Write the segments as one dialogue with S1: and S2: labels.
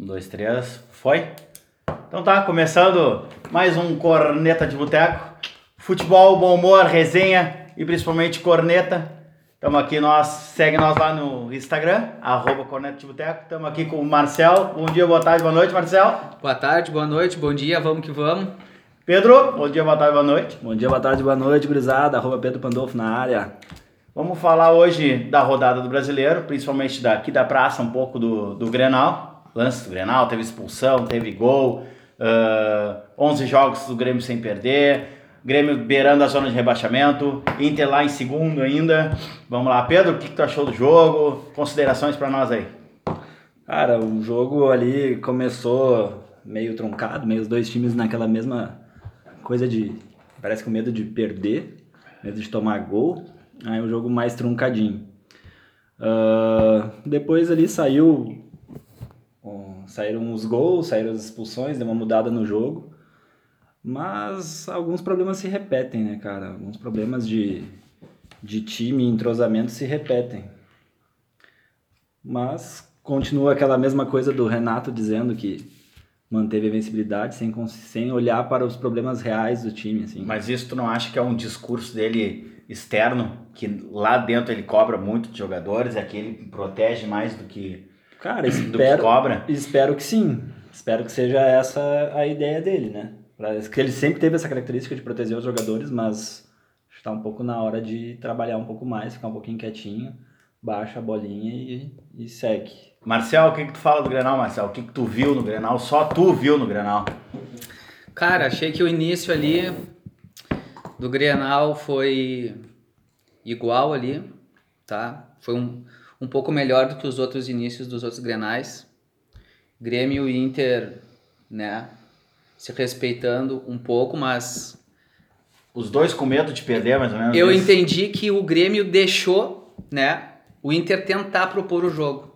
S1: Um, dois, três. Foi? Então tá, começando mais um Corneta de Boteco. Futebol, bom humor, resenha e principalmente corneta. Estamos aqui, nós, segue nós lá no Instagram, arroba Corneta de Boteco. Estamos aqui com o Marcel. Bom dia, boa tarde, boa noite, Marcel.
S2: Boa tarde, boa noite, bom dia, vamos que vamos.
S1: Pedro, bom dia, boa tarde, boa noite.
S3: Bom dia, boa tarde, boa noite, gurizada. Arroba Pedro Pandolfo na área.
S1: Vamos falar hoje da rodada do brasileiro, principalmente daqui da praça, um pouco do, do Grenal. Lance do Grenal, teve expulsão, teve gol, uh, 11 jogos do Grêmio sem perder, Grêmio beirando a zona de rebaixamento, Inter lá em segundo ainda. Vamos lá, Pedro, o que, que tu achou do jogo? Considerações para nós aí.
S3: Cara, o jogo ali começou meio truncado, meio os dois times naquela mesma coisa de. Parece com medo de perder, medo de tomar gol. Aí o jogo mais truncadinho. Uh, depois ali saiu. Saíram os gols, saíram as expulsões, deu uma mudada no jogo. Mas alguns problemas se repetem, né, cara? Alguns problemas de, de time e entrosamento se repetem. Mas continua aquela mesma coisa do Renato dizendo que manteve a vencibilidade sem, sem olhar para os problemas reais do time. Assim.
S1: Mas isso tu não acha que é um discurso dele externo, que lá dentro ele cobra muito de jogadores, é que ele protege mais do que,
S3: Cara, espero,
S1: que cobra?
S3: Espero que sim. Espero que seja essa a ideia dele, né? Que ele sempre teve essa característica de proteger os jogadores, mas está um pouco na hora de trabalhar um pouco mais, ficar um pouquinho quietinho, baixa a bolinha e, e segue.
S1: Marcel, o que, que tu fala do Grenal, Marcel? O que, que tu viu no Grenal? Só tu viu no Grenal?
S2: Cara, achei que o início ali do Grenal foi igual ali, tá? Foi um, um pouco melhor do que os outros inícios dos outros Grenais. Grêmio e Inter, né? Se respeitando um pouco, mas
S1: os dois com medo de perder, mais ou menos.
S2: Eu isso. entendi que o Grêmio deixou, né, o Inter tentar propor o jogo.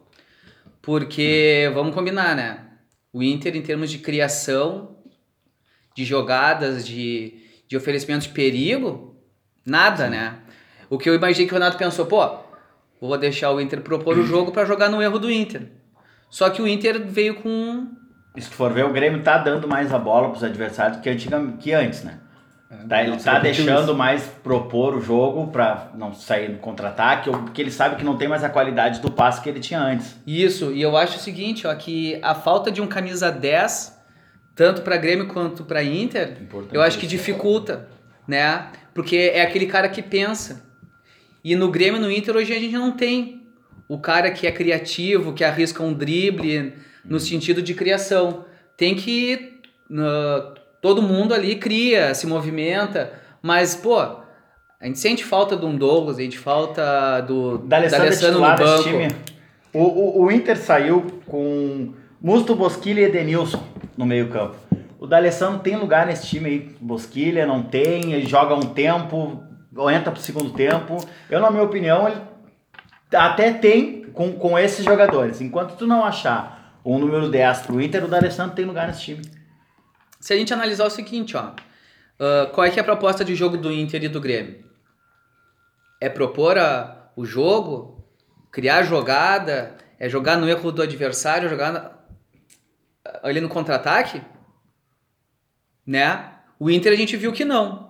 S2: Porque, vamos combinar, né? O Inter, em termos de criação, de jogadas, de, de oferecimento de perigo, nada, né? O que eu imaginei que o Renato pensou, pô, vou deixar o Inter propor o jogo para jogar no erro do Inter. Só que o Inter veio com.
S1: Se tu for ver, o Grêmio tá dando mais a bola pros adversários que, antiga, que antes, né? É, tá, ele tá deixando isso. mais propor o jogo para não sair no contra-ataque, porque ele sabe que não tem mais a qualidade do passe que ele tinha antes.
S2: Isso, e eu acho o seguinte, ó, que a falta de um camisa 10, tanto para Grêmio quanto para Inter, eu acho que dificulta, né? Porque é aquele cara que pensa. E no Grêmio no Inter hoje a gente não tem o cara que é criativo, que arrisca um drible no sentido de criação. Tem que uh, todo mundo ali cria, se movimenta, mas, pô, a gente sente falta do um Douglas, a gente falta do
S1: D'Alessandro no banco. Time. O, o, o, Inter saiu com Musto, Bosquilha e Edenilson no meio campo. O D'Alessandro tem lugar nesse time aí, Bosquilha não tem, ele joga um tempo, entra pro segundo tempo. Eu, na minha opinião, ele até tem com, com esses jogadores. Enquanto tu não achar um número 10 pro Inter, o D'Alessandro tem lugar nesse time
S2: se a gente analisar o seguinte, ó, uh, qual é que é a proposta de jogo do Inter e do Grêmio? É propor a, o jogo, criar jogada, é jogar no erro do adversário, jogar na, ali no contra-ataque? Né? O Inter a gente viu que não.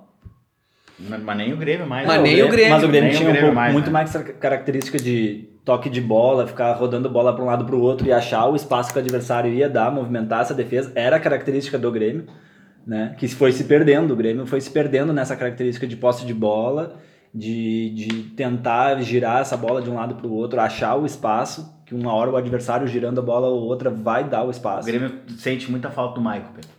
S1: Mas nem o Grêmio mais.
S2: Mas nem o Grêmio.
S3: Mas o Grêmio tinha um pouco, mais, muito né? mais característica de toque de bola, ficar rodando bola para um lado para o outro e achar o espaço que o adversário ia dar, movimentar essa defesa, era a característica do Grêmio, né? Que foi se perdendo, o Grêmio foi se perdendo nessa característica de posse de bola, de, de tentar girar essa bola de um lado para o outro, achar o espaço, que uma hora o adversário girando a bola ou outra vai dar o espaço.
S1: O Grêmio sente muita falta do Michael, Pedro.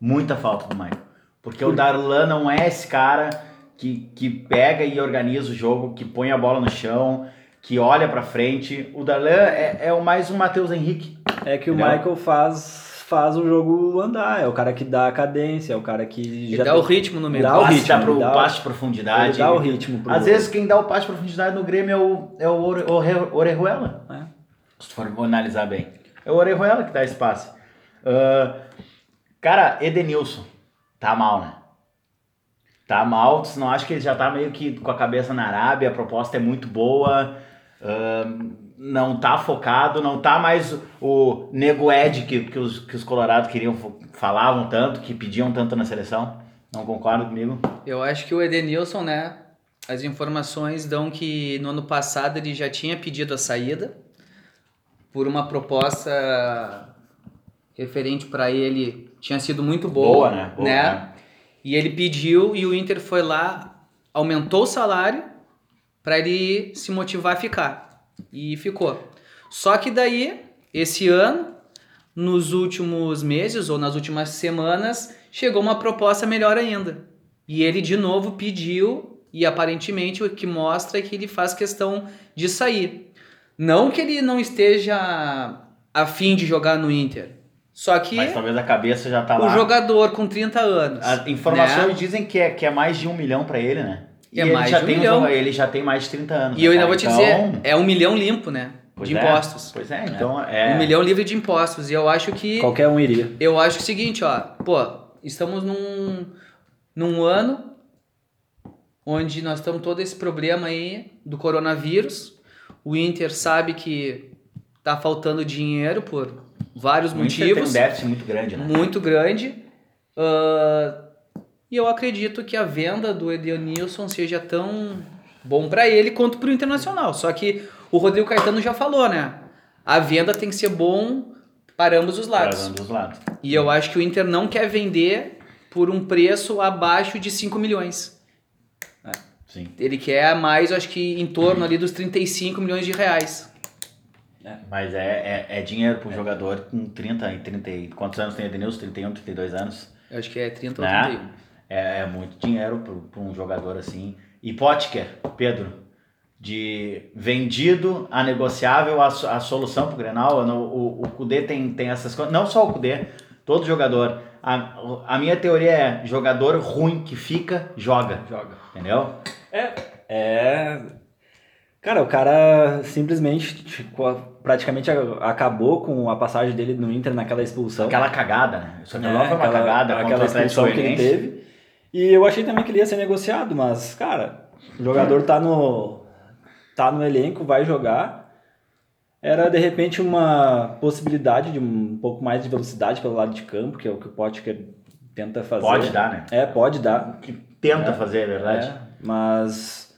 S1: Muita falta do Michael. Porque Por... o Darlan não é esse cara que, que pega e organiza o jogo, que põe a bola no chão, que olha para frente. O Darlan é, é o mais um Matheus Henrique.
S3: É que entendeu? o Michael faz faz o jogo andar, é o cara que dá a cadência, é o cara que
S2: e já dá tem... o ritmo no meio.
S1: Dá o ritmo, dá pro dá passe de profundidade.
S3: dá o ritmo.
S1: Pro Às vezes quem dá o passe de profundidade no Grêmio é o, é o Orejuela. É. Se tu for analisar bem. É o Orejuela que dá esse passe. Uh, cara, Edenilson, tá mal, né? Tá mal, senão acho que ele já tá meio que com a cabeça na Arábia, a proposta é muito boa. Uh, não tá focado, não tá mais o nego Ed que, que, os, que os Colorados queriam, falavam tanto, que pediam tanto na seleção. Não concordo comigo?
S2: Eu acho que o Edenilson, né? As informações dão que no ano passado ele já tinha pedido a saída por uma proposta referente para ele tinha sido muito boa, boa né? Boa, né? né? E ele pediu e o Inter foi lá, aumentou o salário para ele se motivar a ficar. E ficou. Só que daí, esse ano, nos últimos meses ou nas últimas semanas, chegou uma proposta melhor ainda. E ele de novo pediu, e aparentemente o que mostra é que ele faz questão de sair. Não que ele não esteja afim de jogar no Inter. Só que.
S1: Mas talvez a cabeça já tá
S2: o
S1: lá.
S2: O jogador com 30 anos.
S1: As informações né? dizem que é, que é mais de um milhão para ele, né?
S2: E é mais já de um
S1: tem
S2: milhão.
S1: ele já tem mais de 30 anos.
S2: E eu ainda vou te então... dizer, é um milhão limpo, né? Pois de
S1: é.
S2: impostos.
S1: Pois é, então é.
S2: Um milhão livre de impostos. E eu acho que.
S3: Qualquer um iria.
S2: Eu acho é o seguinte, ó. Pô, estamos num, num ano onde nós estamos todo esse problema aí do coronavírus. O Inter sabe que tá faltando dinheiro por vários
S1: o
S2: motivos.
S1: Tem um déficit muito grande, né?
S2: Muito grande. Uh, e eu acredito que a venda do Edenilson seja tão bom para ele quanto para o Internacional. Só que o Rodrigo Caetano já falou, né? A venda tem que ser bom para ambos os lados.
S1: Para ambos os lados.
S2: E eu acho que o Inter não quer vender por um preço abaixo de 5 milhões.
S1: É, sim.
S2: Ele quer mais, acho que em torno ali dos 35 milhões de reais.
S1: É, mas é, é, é dinheiro para um é. jogador com 30 e 30. Quantos anos tem Edenilson? 31, 32 anos?
S2: Eu acho que é 30 né? ou 31
S1: é, é muito dinheiro para um jogador assim. E Potker, Pedro, de vendido a negociável a, a solução para o Grenal. O, o Cudê tem, tem essas coisas. Não só o Cudê, todo jogador. A, a minha teoria é jogador ruim que fica, joga.
S3: Joga.
S1: Entendeu?
S3: É. É. Cara, o cara simplesmente tipo, praticamente acabou com a passagem dele no Inter naquela expulsão.
S1: Aquela cagada, né? Isso aquela é, foi uma aquela, cagada
S3: aquela expulsão que ele teve. E eu achei também que ele ia ser negociado, mas, cara, o jogador tá no, tá no elenco, vai jogar. Era, de repente, uma possibilidade de um pouco mais de velocidade pelo lado de campo, que é o que o Potker tenta fazer.
S1: Pode dar, né?
S3: É, pode dar.
S1: Que tenta é, fazer, é verdade. É,
S3: mas,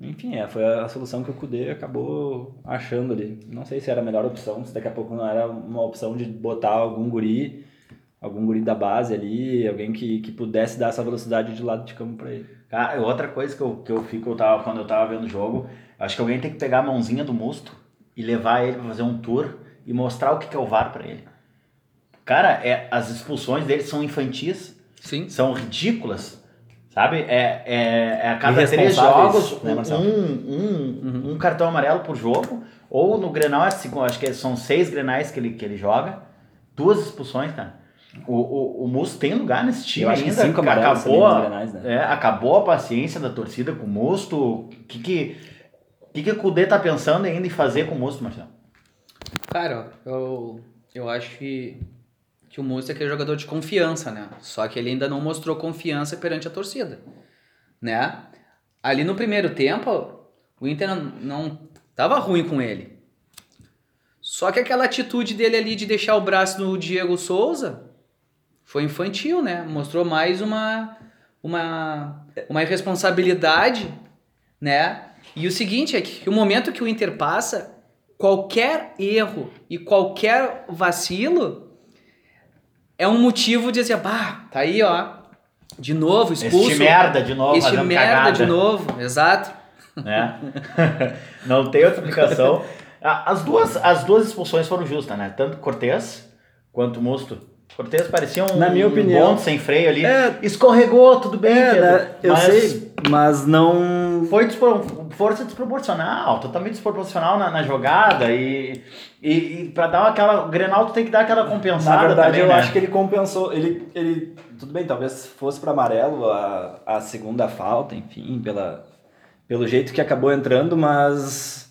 S3: enfim, é, foi a solução que o Kudê acabou achando ali. Não sei se era a melhor opção, se daqui a pouco não era uma opção de botar algum guri algum guri da base ali, alguém que, que pudesse dar essa velocidade de lado de campo para ele.
S1: Cara, outra coisa que eu, que eu fico, eu tava, quando eu tava vendo o jogo, acho que alguém tem que pegar a mãozinha do Musto e levar ele para fazer um tour e mostrar o que, que é o VAR para ele. Cara, é, as expulsões dele são infantis,
S2: Sim.
S1: são ridículas, sabe? É, é, é a cada três jogos né, um, um, uhum. um cartão amarelo por jogo, ou no Grenal, é acho que são seis Grenais que ele, que ele joga, duas expulsões, cara. O, o, o Musto tem lugar nesse time Eu acho ainda. Que cinco acabou, a, né? é, acabou a paciência da torcida com o Musto. O que que, que, que o Kudê tá pensando ainda em fazer com o Musto, Marcelo?
S2: Cara, eu, eu acho que, que o Musto é aquele jogador de confiança, né? Só que ele ainda não mostrou confiança perante a torcida, né? Ali no primeiro tempo, o Inter não, não tava ruim com ele. Só que aquela atitude dele ali de deixar o braço no Diego Souza foi infantil, né? Mostrou mais uma, uma, uma irresponsabilidade, né? E o seguinte é que o momento que o Inter passa, qualquer erro e qualquer vacilo é um motivo de dizer, bah, tá aí, ó, de novo, expulso.
S1: Este merda de novo,
S2: Este merda
S1: cagada.
S2: de novo, exato.
S1: Né? Não tem outra explicação. As duas, as duas expulsões foram justas, né? Tanto Cortez quanto Mosto Cortez parecia um,
S3: Na minha opinião,
S1: bonde sem freio ali. É, Escorregou, tudo bem, é,
S3: né, Eu mas sei, mas não...
S1: Foi despro, força desproporcional, totalmente desproporcional na, na jogada e, e, e pra dar aquela... O Grenal tu tem que dar aquela compensada
S3: Na verdade,
S1: também,
S3: eu
S1: né?
S3: acho que ele compensou, ele, ele... Tudo bem, talvez fosse para amarelo a, a segunda falta, enfim, pela, pelo jeito que acabou entrando, mas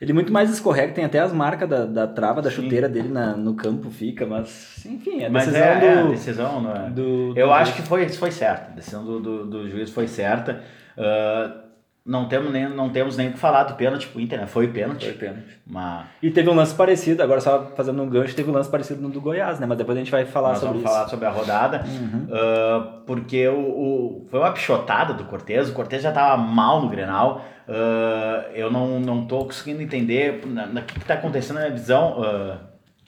S3: ele muito mais escorrega, tem até as marcas da, da trava da Sim. chuteira dele na, no campo, fica, mas enfim, a
S1: mas
S3: decisão
S1: é,
S3: do.
S1: É, a decisão não é. Do, do eu acho que foi, foi certa, a decisão do, do, do juiz foi certa. Uh, não temos nem, não temos nem o que falar do pênalti pro Inter, né? Foi pênalti.
S3: Foi pênalti.
S1: Mas...
S3: E teve um lance parecido, agora só fazendo um gancho, teve um lance parecido no do Goiás, né? Mas depois a gente vai falar
S1: Nós
S3: sobre
S1: vamos
S3: isso.
S1: falar sobre a rodada,
S3: Uhum.
S1: uh, porque o, o- foi uma pichotada do Cortez, o Cortez já tava mal no Grenal, uh, eu não, não tô conseguindo entender o que, que tá acontecendo na minha visão, uh,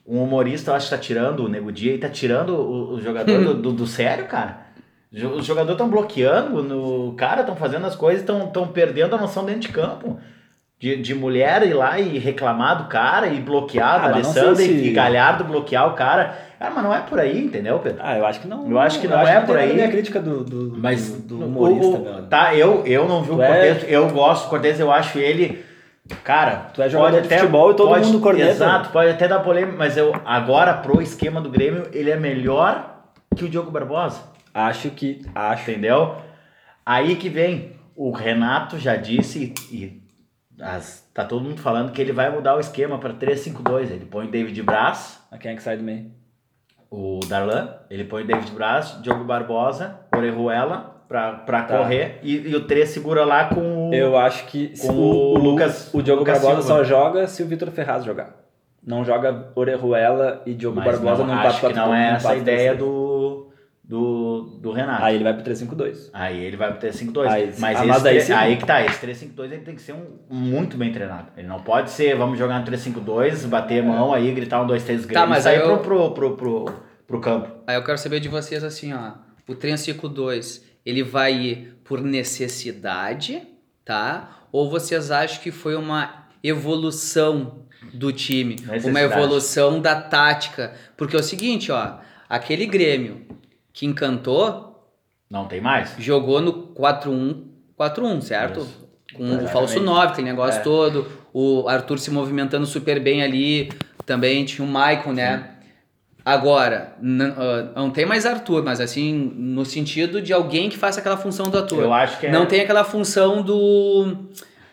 S1: um humorista eu acho que tá tirando o Nego Dia e tá tirando o, o jogador do, do, do sério, cara. Os jogadores estão bloqueando, no cara, estão fazendo as coisas, estão perdendo a noção dentro de campo. De, de mulher ir lá e reclamar do cara e bloquear
S3: Ah, não
S1: Alessandro
S3: se-
S1: e Galhardo bloquear o cara. Cara, mas não é por aí, entendeu, Pedro?
S3: Ah, eu acho que não.
S1: Eu acho que não é por
S3: tem nada a
S1: aí.
S3: ver a crítica do, do,
S1: Mas
S3: do, do humorista,
S1: o- o-
S3: velho.
S1: Tá, eu, eu não vi o
S3: Tu é-
S1: Cortez, eu gosto do Cortez, eu acho ele. Cara,
S3: Tu é jogador de futebol e todo mundo corneta.
S1: Exato, pode até dar polêmica, mas eu agora pro esquema do Grêmio, ele é melhor que o Diogo Barbosa.
S3: Acho que. Acho.
S1: Entendeu? Aí que vem. O Renato já disse e, as- tá todo mundo falando que ele vai mudar o esquema para 3-5-2. Ele põe David Braz,
S3: A quem é que sai do meio?
S1: o Darlan, ele põe David Braz, Diogo Barbosa, Orejuela pra, pra
S3: Tá.
S1: correr e, e o 3 segura lá com o.
S3: Eu acho que
S1: Com
S3: o,
S1: o Lucas-
S3: o Diogo
S1: Lucas
S3: Barbosa
S1: Silva.
S3: só joga se o Vitor Ferraz jogar. Não joga Orejuela e Diogo
S1: Mas
S3: Barbosa
S1: não, acho
S3: 4
S1: que não é essa a ideia do, do, do Renato.
S3: Aí ele vai pro 3-5-2.
S1: Aí ele vai pro 3-5-2.
S3: Aí-
S1: Mas, esse
S3: mas
S1: tre-
S3: sim.
S1: aí que tá, esse 3-5-2 ele tem que ser um, muito bem treinado. Ele não pode ser, vamos jogar no 3-5-2, bater a mão aí, gritar um, dois, três Grêmio
S2: Tá, mas aí eu-
S1: pro, pro, pro, pro, pro campo.
S2: Aí eu quero saber de vocês assim, ó. O Trenciclo 2, ele vai ir por necessidade, tá? Ou vocês acham que foi uma evolução do time? Uma evolução da tática? Porque é o seguinte, ó. Aquele Grêmio que encantou,
S1: Não tem mais?
S2: jogou no 4-1, 4-1, certo?
S1: Isso.
S2: Com o
S1: Exatamente.
S2: falso 9, aquele negócio
S1: É.
S2: todo. O Arthur se movimentando super bem ali. Também tinha o Maicon, né? Agora, n- ah, não tem mais Arthur, mas assim, no sentido de alguém que faça aquela função do Arthur.
S1: Eu acho que é.
S2: Não tem aquela função do.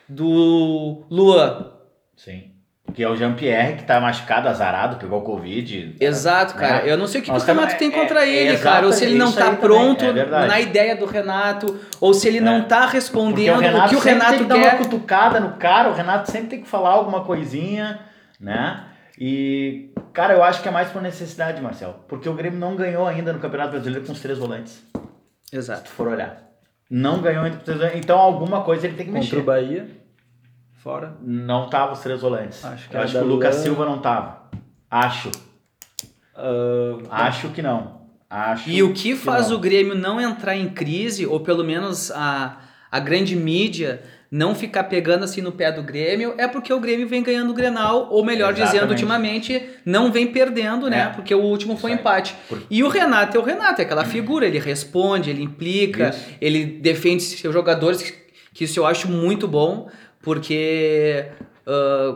S2: do Luan.
S1: Sim. Que é o Jean-Pierre, que tá machucado, azarado, pegou Covid.
S2: Exato, cara.
S1: Né?
S2: Eu não sei o que, que o Renato
S1: temos-
S2: tem
S1: é-
S2: contra
S1: é-
S2: ele,
S1: exato,
S2: cara. Ou se ele não tá pronto
S1: é
S2: na ideia do Renato, ou se ele
S1: É.
S2: não tá
S1: Porque
S2: respondendo
S1: o
S2: o, que o Renato
S1: tem que dar uma
S2: quer.
S1: cutucada no cara, o Renato sempre tem que falar alguma coisinha, né? E, cara, eu acho que é mais por necessidade, Marcel. Porque o Grêmio não ganhou ainda no Campeonato Brasileiro com os três volantes. Se
S2: Exato.
S1: tu for olhar. Não ganhou ainda com os três volantes. Então alguma coisa ele tem que
S3: Contra
S1: mexer.
S3: o Bahia, fora.
S1: Não tava os três volantes.
S3: Acho que
S1: acho que o. Lucas Silva não tava. Acho.
S3: Ah,
S1: Acho que não. Acho
S2: E o que faz
S1: não.
S2: o Grêmio não entrar em crise, ou pelo menos a, a grande mídia não ficar pegando assim no pé do Grêmio, é porque o Grêmio vem ganhando o Grenal, ou melhor dizendo,
S1: Exatamente.
S2: ultimamente, não vem perdendo, né?
S1: É.
S2: Porque o último foi empate.
S1: Por-
S2: E o Renato é o Renato, é aquela figura, ele responde, ele implica,
S1: Isso.
S2: ele defende seus jogadores, que- que isso eu acho muito bom, porque ah,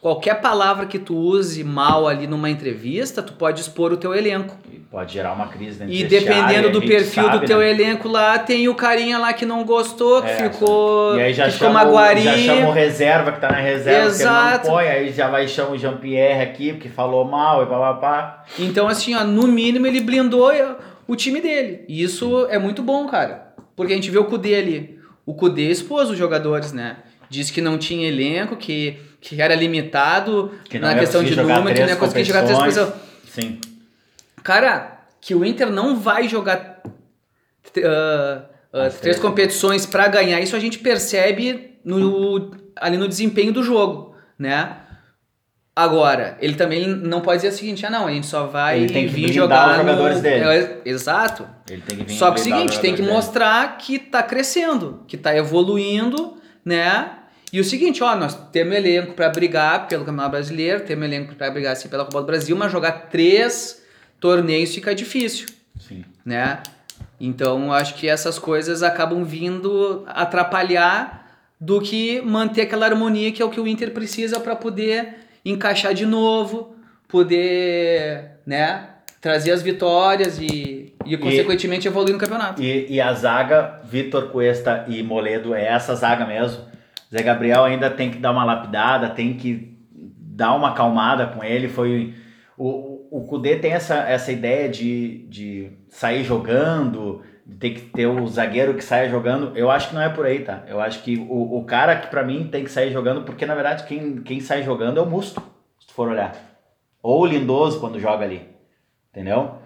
S2: qualquer palavra que tu use mal ali numa entrevista, tu pode expor o teu elenco.
S1: E Pode gerar uma crise dentro
S2: E dependendo do perfil
S1: sabe,
S2: do teu
S1: né?
S2: elenco lá, tem o carinha lá que não gostou, que
S1: É,
S2: ficou,
S1: E aí já
S2: que ficou maguari.
S1: já chama o reserva que tá na reserva,
S2: Exato.
S1: que não põe, aí já vai chamar o Jean-Pierre aqui, porque falou mal e papapá.
S2: Então, assim, ó, no mínimo ele blindou o time dele. E isso é muito bom, cara. Porque a gente vê o Kudê ali. O Kudê expôs os jogadores, né? Disse que não tinha elenco, que, que era limitado
S1: Que
S2: na questão de número, que não ia conseguir jogar três posições.
S1: Sim.
S2: Cara, que o Inter não vai jogar ah,
S1: As
S2: três competições pra ganhar, isso a gente percebe no, ali no desempenho do jogo, né? Agora, ele também não pode dizer o seguinte, ah não, a gente só vai
S1: Ele tem que
S2: vir jogar
S1: os jogadores
S2: no...
S1: dele.
S2: É, exato.
S1: Ele tem que vir
S2: Só que o seguinte, tem que mostrar que tá crescendo, que tá evoluindo, né? E o seguinte, ó, nós temos elenco pra brigar pelo Campeonato Brasileiro, temos elenco pra brigar assim pela Copa do Brasil, mas jogar três torneios fica difícil.
S1: Sim.
S2: né? Então, acho que essas coisas acabam vindo atrapalhar do que manter aquela harmonia que é o que o Inter precisa para poder encaixar de novo, poder, né, trazer as vitórias e, e consequentemente evoluir no campeonato.
S1: E, e a zaga, Vitor Cuesta e Moledo, é essa zaga mesmo. Zé Gabriel ainda tem que dar uma lapidada, tem que dar uma acalmada com ele. Foi o, o Kudê tem essa, essa ideia de, de sair jogando, tem que ter o zagueiro que saia jogando. Eu acho que não é por aí, tá? Eu acho que o, o cara que para mim tem que sair jogando, porque na verdade quem, quem sai jogando é o Musto, se tu for olhar. Ou o Lindoso quando joga ali. Entendeu?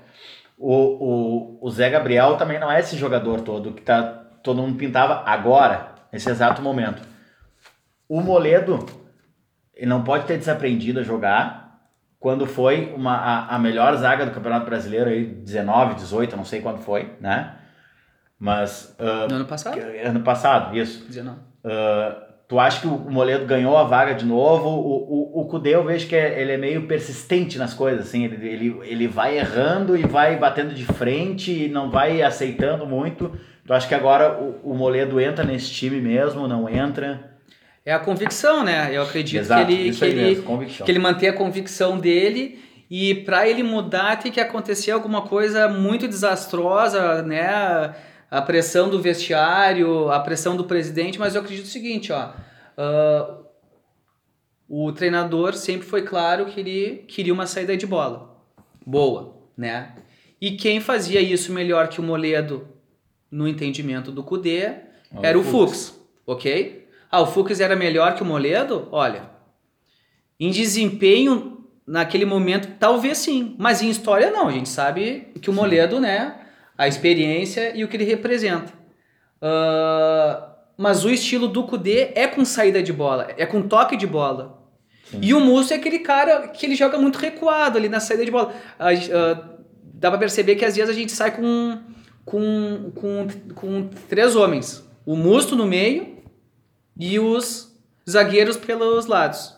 S1: O, o, o Zé Gabriel também não é esse jogador todo que tá, todo mundo pintava agora, nesse exato momento. O Moledo, ele não pode ter desaprendido a jogar quando foi uma, a, a melhor zaga do Campeonato Brasileiro, aí, 19, 18, não sei quando foi, né? Mas.
S2: Uh, no ano passado?
S1: Ano passado, isso.
S2: 19.
S1: Uh, tu acha que o Moledo ganhou a vaga de novo? O, o, o Kudê eu vejo que é, ele é meio persistente nas coisas, assim. Ele, ele, ele vai errando e vai batendo de frente e não vai aceitando muito. Tu acha que agora o, o Moledo entra nesse time mesmo, não entra?
S2: É a convicção, né? Eu acredito Exato, que ele, que, ele, mesmo, que ele mantém a convicção dele e para ele mudar tem que acontecer alguma coisa muito desastrosa, né? a pressão do vestiário, a pressão do presidente, mas eu acredito o seguinte, ó, uh, o treinador sempre foi claro que ele queria uma saída de bola boa, né? E quem fazia isso melhor que o Moledo no entendimento do Cudê era o Fux. Fux, ok? Ah, o Fux era melhor que o Moledo? Olha, em desempenho naquele momento talvez sim, mas em história não. A gente sabe que o Moledo, né? a experiência e o que ele representa. Uh, mas o estilo do Kudê é com saída de bola, é com toque de bola. Sim. E o Musso é aquele cara que ele joga muito recuado ali na saída de bola. Uh, dá para perceber que às vezes a gente sai com, com, com, com três homens. O Musto no meio e os zagueiros pelos lados.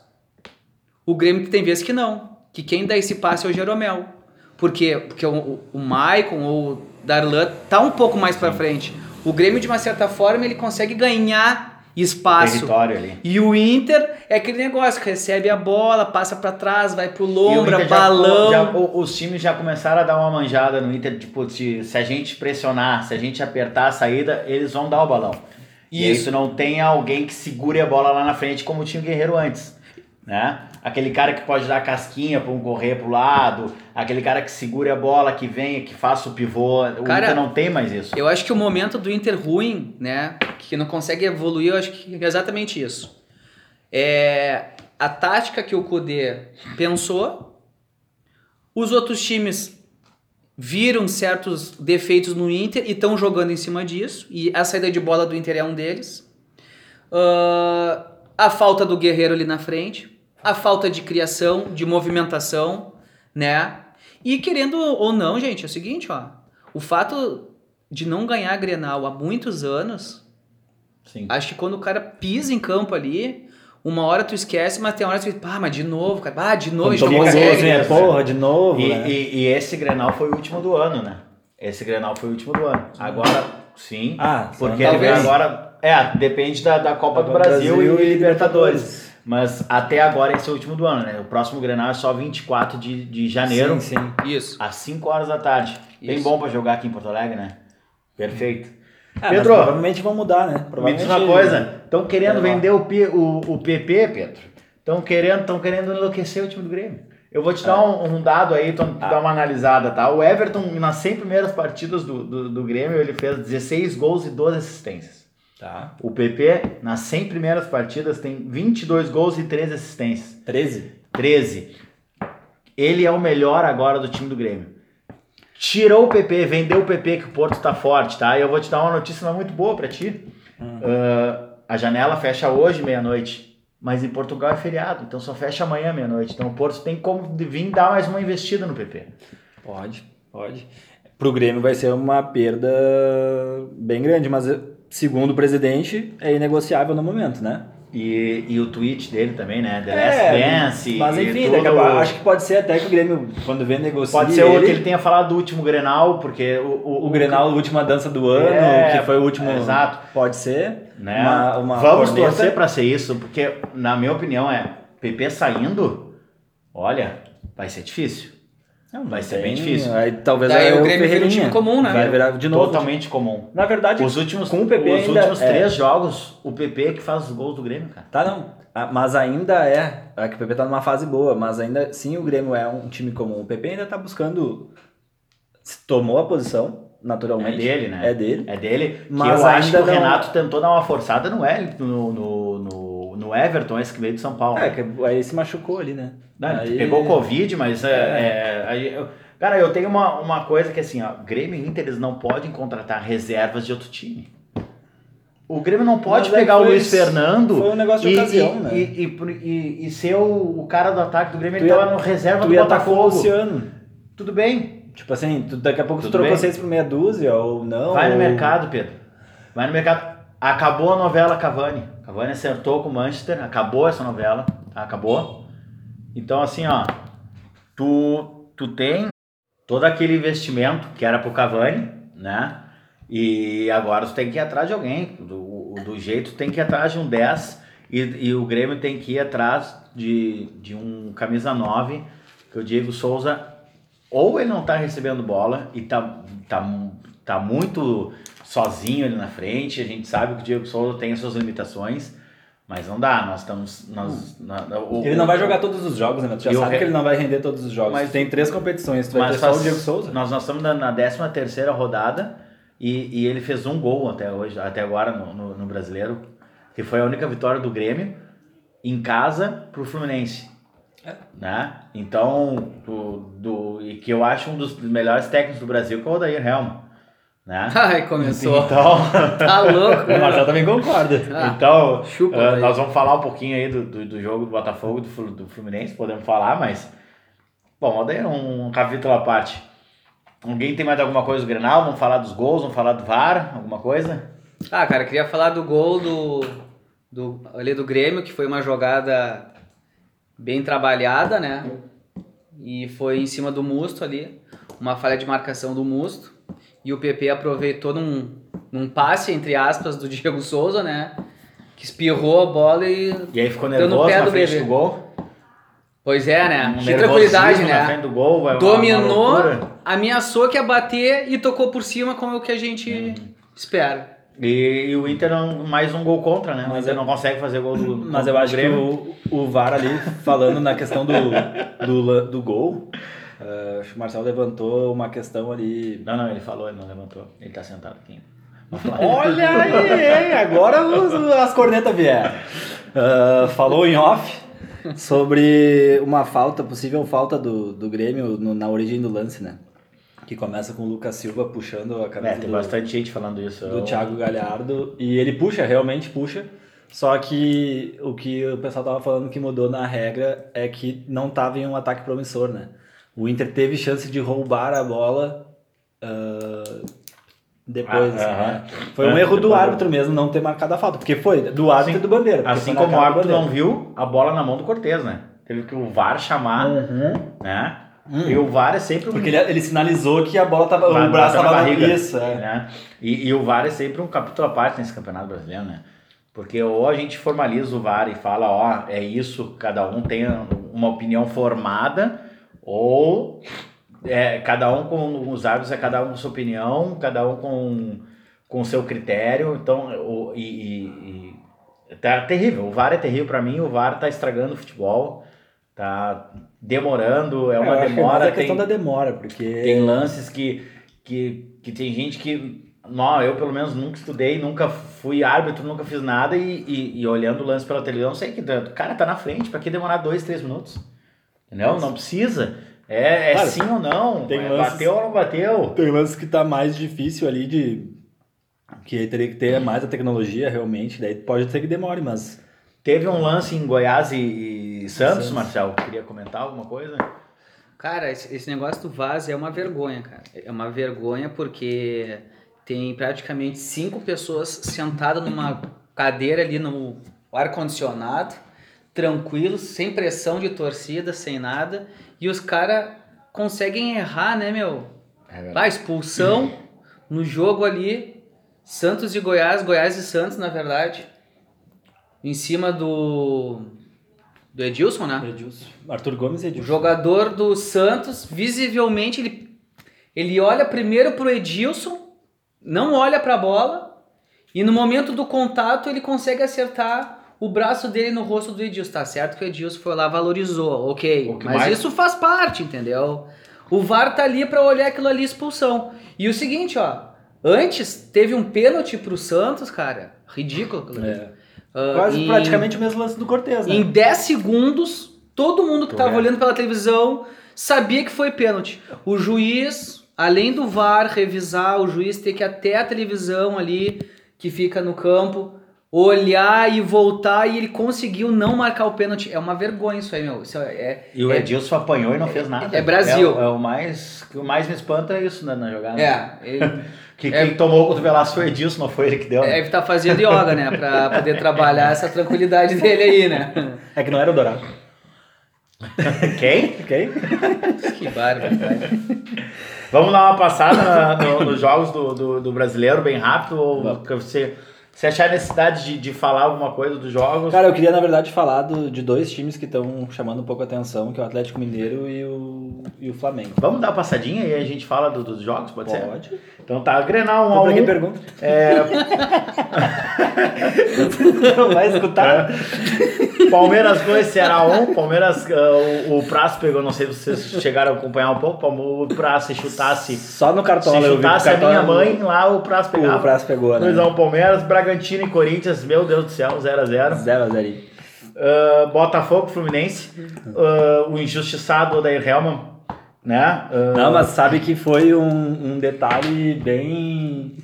S2: O Grêmio tem vezes que não. Que quem dá esse passe é o Jeromel. Por quê? Porque o, o Maicon ou Darlan tá um pouco mais para frente. O Grêmio, de uma certa forma, ele consegue ganhar espaço.
S1: Território ali.
S2: E o Inter é aquele negócio que recebe a bola, passa para trás, vai pro Lombra, balão.
S1: Já, já, os times já começaram a dar uma manjada no Inter, tipo, se, se a gente pressionar, se a gente apertar a saída, eles vão dar o balão. Isso. E isso não tem alguém que segure a bola lá na frente como tinha o Guerreiro antes né? Aquele cara que pode dar casquinha para um correr pro lado, aquele cara que segura a bola, que vem, que faça o pivô. O cara, Inter não tem mais isso.
S2: Eu acho que o momento do Inter ruim, né, que não consegue evoluir, eu acho que é exatamente isso. É a tática que o Kudê pensou, os outros times viram certos defeitos no Inter e estão jogando em cima disso, e a saída de bola do Inter é um deles. Uh, a falta do guerreiro ali na frente a falta de criação, de movimentação, né? E querendo ou não, gente, é o seguinte, ó. O fato de não ganhar a Grenal há muitos anos, Sim. acho que quando o cara pisa em campo ali, uma hora tu esquece, mas tem hora que tu fala, ah, mas de novo, cara, ah, de novo, a gente
S3: não consegue. Né? Porra, de novo,
S1: e,
S3: né?
S1: e, e, esse Grenal foi o último do ano, né? Esse Grenal foi o último do ano. Agora, sim,
S3: ah,
S1: porque agora, é, depende da, da Copa do Brasil, Brasil, e, e Libertadores. Libertadores. Mas até agora esse é o último do ano, né? O próximo Grenal é só 24 de, de janeiro.
S2: Sim, sim. Isso.
S1: Às 5 horas da tarde. Isso. Bem bom para jogar aqui em Porto Alegre, né? Perfeito.
S3: Ah, Pedro, provavelmente vão mudar, né?
S1: Me diz uma coisa. Estão querendo vender o, P, o, o PP, Pedro. Estão querendo, tão querendo enlouquecer o time do Grêmio. Eu vou te dar um, um, dado aí, tu ah. dar uma analisada, tá? O Everton, nas 100 primeiras partidas do, do, do Grêmio, ele fez 16 gols e 12 assistências.
S3: Tá.
S1: O PP, nas 100 primeiras partidas, tem 22 gols e 13 assistências.
S3: 13?
S1: 13. Ele é o melhor agora do time do Grêmio. Tirou o PP, vendeu o PP que o Porto tá forte, tá? E eu vou te dar uma notícia muito boa para ti. Hum. Uh, a janela fecha hoje, meia-noite. Mas em Portugal é feriado, então só fecha amanhã, meia-noite. Então o Porto tem como vir dar mais uma investida no PP.
S3: Pode, pode. Pro Grêmio vai ser uma perda bem grande, mas segundo o presidente, é inegociável no momento, né?
S1: E, e o tweet dele também, né? The Last é, Dance.
S3: Mas enfim, tudo... acho que pode ser até que o Grêmio, quando vem negociar.
S1: Pode ser ele... o que ele tenha falado do último Grenal, porque o. O,
S3: o, o Grenal, a última dança do ano, é, que foi o último.
S1: exato.
S3: Pode ser.
S1: Né? Uma, uma Vamos corneta. torcer para ser isso, porque, na minha opinião, é PP saindo, olha, vai ser difícil. Não, vai ser bem difícil.
S3: Aí talvez Daí
S2: o Grêmio vira um time comum, né?
S1: Vai virar de novo. Totalmente comum.
S3: Na verdade,
S1: os últimos, com o PP os ainda últimos é. três jogos, o PP é que faz os gols do Grêmio, cara.
S3: Tá, não. Ah, mas ainda é. É que o PP tá numa fase boa, mas ainda sim o Grêmio é um time comum. O PP ainda tá buscando. Tomou a posição, naturalmente.
S1: É dele, né?
S3: É dele.
S1: É dele.
S3: Mas
S1: eu acho que
S3: ainda
S1: o
S3: não-
S1: Renato tentou dar uma forçada no Wellington, no, no, no, no Everton, esse que veio de São Paulo.
S3: É, que aí se machucou ali, né?
S1: Não,
S3: aí...
S1: Pegou Covid, mas é. é, aí eu- cara, eu tenho uma, uma coisa que assim, ó, Grêmio e Inter eles não podem contratar reservas de outro time. O Grêmio não pode
S3: Mas é
S1: pegar o Luiz Fernando
S3: foi um negócio de
S1: e,
S3: ocasião,
S1: e,
S3: né?
S1: e, e, e- ser o, o cara do ataque do Grêmio,
S3: Tu
S1: ele
S3: ia-
S1: tava no reserva
S3: Tu
S1: do
S3: o
S1: Botafogo.
S3: Luciano.
S1: Tudo bem,
S3: Tipo assim, tu, daqui a pouco tu
S1: Tudo
S3: trocou
S1: bem.
S3: seis por meia dúzia ou não.
S1: vai no
S3: ou-
S1: mercado, Pedro. Vai no mercado. Acabou a novela Cavani. Cavani acertou com o Manchester, acabou essa novela, tá? acabou. Então assim, ó, tu, tu tem todo aquele investimento que era pro Cavani, né? E agora tu tem que ir atrás de alguém. Do, do jeito tu tem que ir atrás de um 10 e, e o Grêmio tem que ir atrás de, de um camisa 9, que o Diego Souza ou ele não tá recebendo bola e tá, tá, tá muito sozinho ali na frente. A gente sabe que o Diego Souza tem as suas limitações, mas não dá. Nós estamos. Nós, na- o-
S3: Ele não vai jogar todos os jogos, né? Tu já sabe
S1: re-
S3: que ele não vai render todos os jogos.
S1: Mas-
S3: tem três competições, tu vai ter só o Diego Souza.
S1: Nós, nós estamos na, na 13 terceira rodada e, e ele fez um gol até hoje, até agora no, no, no brasileiro, que foi a única vitória do Grêmio em casa pro Fluminense.
S3: É.
S1: Né? Então, do, do, e que eu acho um dos melhores técnicos do Brasil, que é o Odair Helm. Né?
S2: Ai, começou.
S1: Então,
S2: Tá louco?
S3: O Marcelo também concorda.
S2: Ah,
S1: então
S2: chupa, velho.
S1: nós vamos falar um pouquinho aí do, do, do jogo do Botafogo do, do Fluminense, podemos falar, mas. Bom, daí é um capítulo à parte. Alguém tem mais alguma coisa do Grenal? Vamos falar dos gols, vamos falar do VAR, alguma coisa?
S2: Ah, cara, queria falar do gol do, do ali do Grêmio, que foi uma jogada bem trabalhada, né? E foi em cima do Musto ali, uma falha de marcação do Musto. E o PP aproveitou num, num passe, entre aspas, do Diego Souza, né? Que espirrou a bola e.
S1: E aí ficou nervoso
S2: pé
S1: na
S2: do
S1: frente
S2: bebê.
S1: do gol?
S2: Pois é, né?
S1: Um
S2: Que tranquilidade,
S1: nervosismo na
S2: né?
S1: frente do gol, vai uma- uma
S2: Dominou, ameaçou que ia bater e tocou por cima, como é o que a gente espera.
S1: E, e o Inter não, mais um gol contra, né? o
S3: Mas
S1: Inter
S3: eu-
S1: não consegue fazer gol do
S3: Mas eu acho que o, o VAR ali, falando na questão do, do, do gol, acho que o Marcelo levantou uma questão ali.
S1: Não, não, ele falou, ele não levantou. Ele tá sentado aqui.
S3: Olha aí, agora os- as cornetas vieram. Ah, falou em off sobre uma falta, possível falta do, do Grêmio no- na origem do lance, né? Que começa com o Lucas Silva puxando a
S1: É,
S3: camisa
S1: tem
S3: do,
S1: bastante gente falando isso.
S3: do
S1: Eu-
S3: Thiago Galhardo e ele puxa, realmente puxa. Só que o que o pessoal tava falando que mudou na regra é que não tava em um ataque promissor, né? O Inter teve chance de roubar a bola ah, depois.
S1: Ah, aham.
S3: né? Foi um
S1: É,
S3: erro do árbitro mesmo não ter marcado a falta, porque foi do árbitro e do bandeira.
S1: Assim como o árbitro não viu a bola na mão do Cortez, né? Teve que o VAR chamar, né?
S3: Hum.
S1: E o VAR é sempre um.
S3: Porque ele, ele sinalizou que a bola tava.
S1: Vai-
S3: o braço
S1: na barriga,
S3: Isso, é.
S1: né? E, e o VAR é sempre um capítulo à parte nesse campeonato brasileiro, né? Porque ou a gente formaliza o VAR e fala, ó, é isso, cada um tem uma opinião formada, ou é, cada um com os árbitros é cada um com sua opinião, cada um com com seu critério, então o, e, e- e- tá terrível. O VAR é terrível pra mim, o VAR tá estragando o futebol, tá demorando, é uma
S3: acho que é
S1: demora,
S3: a
S1: tem-
S3: questão da demora, porque.
S1: tem lances que, que, que tem gente que. Não, eu pelo menos nunca estudei, nunca fui árbitro, nunca fiz nada e, e, e olhando o lance pela televisão, sei que o cara tá na frente, pra que demorar dois, três minutos? Entendeu? Não precisa. É, é
S3: Claro,
S1: sim ou não?
S3: tem
S1: É,
S3: lances-
S1: bateu ou não bateu?
S3: Tem lances que tá mais difícil ali de. Que teria que ter mais a tecnologia realmente, daí pode ser que demore, mas.
S1: Teve um lance em Goiás e, e Santos,
S3: Santos.
S1: Marcel. Queria comentar alguma coisa?
S2: Cara, esse, esse negócio do Vaz é uma vergonha, cara. É uma vergonha porque tem praticamente cinco pessoas sentadas numa cadeira ali no ar-condicionado, tranquilos, sem pressão de torcida, sem nada, e os caras conseguem errar, né, meu?
S1: É
S2: Vai, expulsão no jogo ali, Santos e Goiás, Goiás e Santos, na verdade, em cima do, do Edilson, né?
S3: Edilson. Arthur Gomes e
S2: O
S3: Edilson.
S2: jogador do Santos, visivelmente, ele, ele olha primeiro pro Edilson, não olha pra bola, e no momento do contato ele consegue acertar o braço dele no rosto do Edilson. Tá certo que o Edilson foi lá, valorizou, ok. Mas
S1: mais-
S2: isso faz parte, entendeu? O VAR tá ali para olhar aquilo ali expulsão. E o seguinte, ó, antes teve um pênalti pro Santos, cara, ridículo.
S3: É. Uh, Quase em, praticamente o mesmo lance do Cortez, né?
S2: Em 10 segundos, todo mundo que tava olhando pela televisão sabia que foi pênalti. O juiz, além do VAR revisar, o juiz ter que ir até a televisão ali que fica no campo olhar e voltar e ele conseguiu não marcar o pênalti. É uma vergonha isso aí, meu. Isso é,
S1: e o
S2: é,
S1: Edilson apanhou e não fez nada.
S2: É, Brasil.
S1: É, é, o mais o mais me espanta é isso né, na jogada.
S2: É. Ele,
S1: que é, quem tomou o cotovelaço foi o Edilson, não foi ele que deu. Né?
S2: Deve estar tá fazendo yoga, né? Pra poder trabalhar essa tranquilidade dele aí, né?
S3: É que não era o Dourado.
S1: Quem?
S3: Quem?
S2: Que bárbaro,
S1: Vamos dar uma passada nos no jogos do, do, do, brasileiro bem rápido? Ou você você achar necessidade de, de falar alguma coisa dos jogos?
S3: Cara, eu queria, na verdade, falar do, de dois times que estão chamando um pouco a atenção, que é o Atlético Mineiro e o, e o Flamengo.
S1: Vamos dar uma passadinha e a gente fala do, dos jogos, pode,
S3: pode
S1: ser?
S3: Pode.
S1: Então tá, Grenal 1
S3: um a 1 um. pergunta? É... Não vai escutar.
S1: É. Palmeiras 2, Ceará 1. Palmeiras, uh, o, o Prazo pegou, não sei se vocês chegaram a acompanhar um pouco, o Prazo se chutasse...
S3: Só no cartola
S1: Se chutasse a minha mãe, lá o Prazo pegava.
S3: O Prazo pegou, né?
S1: 2x1 Palmeiras, Bragantino e Corinthians, meu Deus do céu, 0x0.
S3: 0x0.
S1: Uh, Botafogo, Fluminense, uh, o injustiçado Odair Helman, né?
S3: Uh... Não, mas sabe que foi um, um detalhe bem.